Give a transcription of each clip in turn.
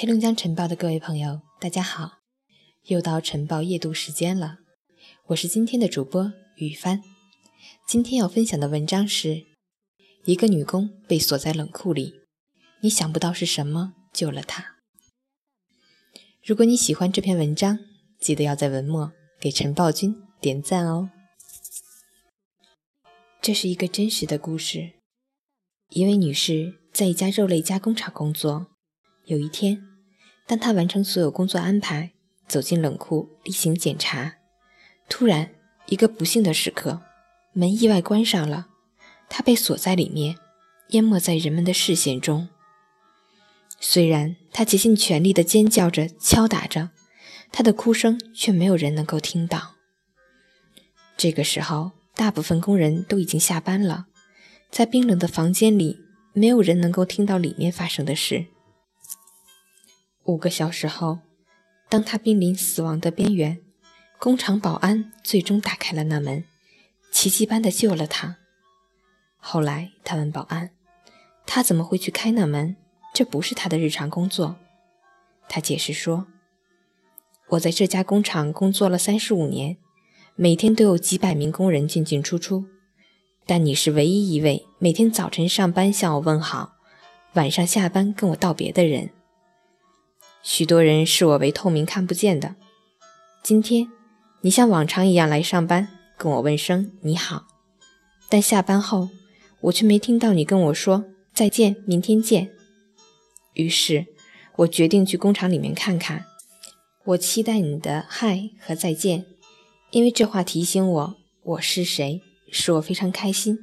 黑龙江晨报的各位朋友，大家好！又到晨报夜读时间了，我是今天的主播雨帆。今天要分享的文章是：一个女工被锁在冷库里，你想不到是什么救了她。如果你喜欢这篇文章，记得要在文末给晨报君点赞哦。这是一个真实的故事，一位女士在一家肉类加工厂工作，有一天。当他完成所有工作安排，走进冷库例行检查，突然一个不幸的时刻，门意外关上了，他被锁在里面，淹没在人们的视线中。虽然他竭尽全力地尖叫着、敲打着，他的哭声却没有人能够听到。这个时候，大部分工人都已经下班了，在冰冷的房间里，没有人能够听到里面发生的事。五个小时后，当他濒临死亡的边缘，工厂保安最终打开了那门，奇迹般的救了他。后来他问保安：“他怎么会去开那门？这不是他的日常工作。”他解释说：“我在这家工厂工作了三十五年，每天都有几百名工人进进出出，但你是唯一一位每天早晨上班向我问好，晚上下班跟我道别的人。”许多人视我为透明看不见的。今天，你像往常一样来上班，跟我问声你好，但下班后，我却没听到你跟我说再见，明天见。于是，我决定去工厂里面看看。我期待你的嗨和再见，因为这话提醒我我是谁，使我非常开心。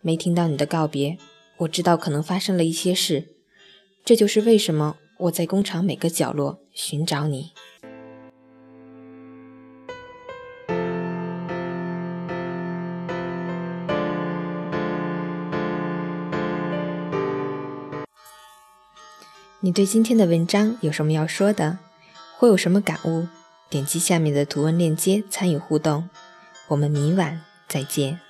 没听到你的告别，我知道可能发生了一些事，这就是为什么。我在工厂每个角落寻找你。你对今天的文章有什么要说的？会有什么感悟？点击下面的图文链接参与互动。我们明晚再见。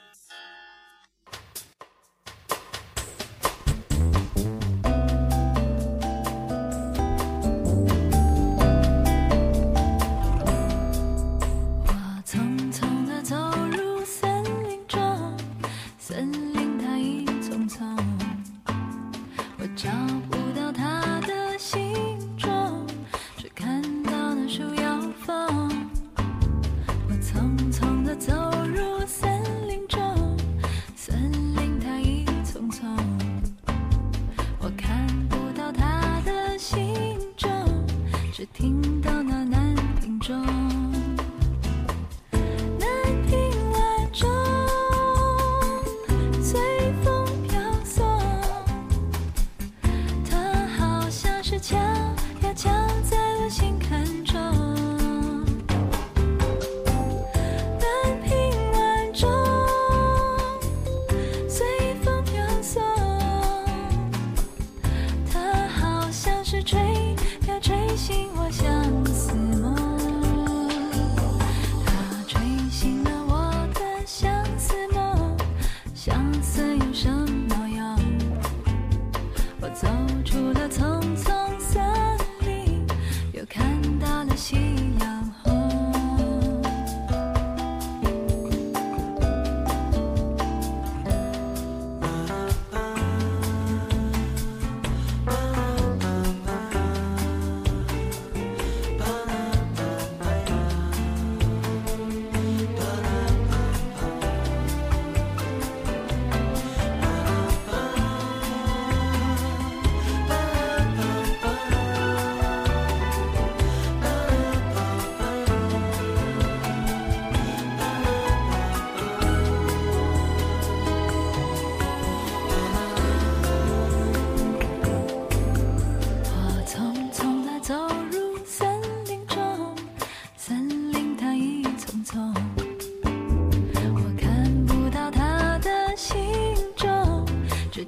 听。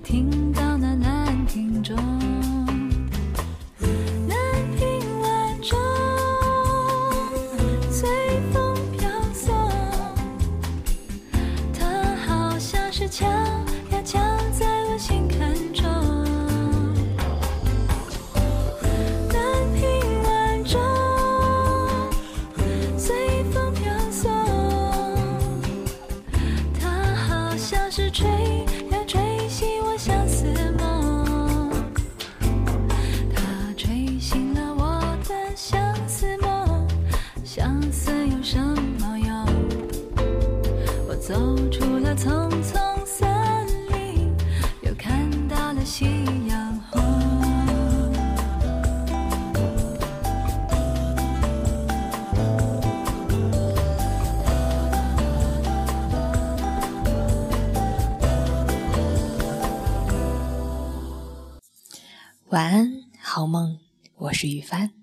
听到那南屏钟南屏晚钟随风飘送它好像是敲走出了丛丛森林，又看到了夕阳红。晚安，好梦，我是雨帆。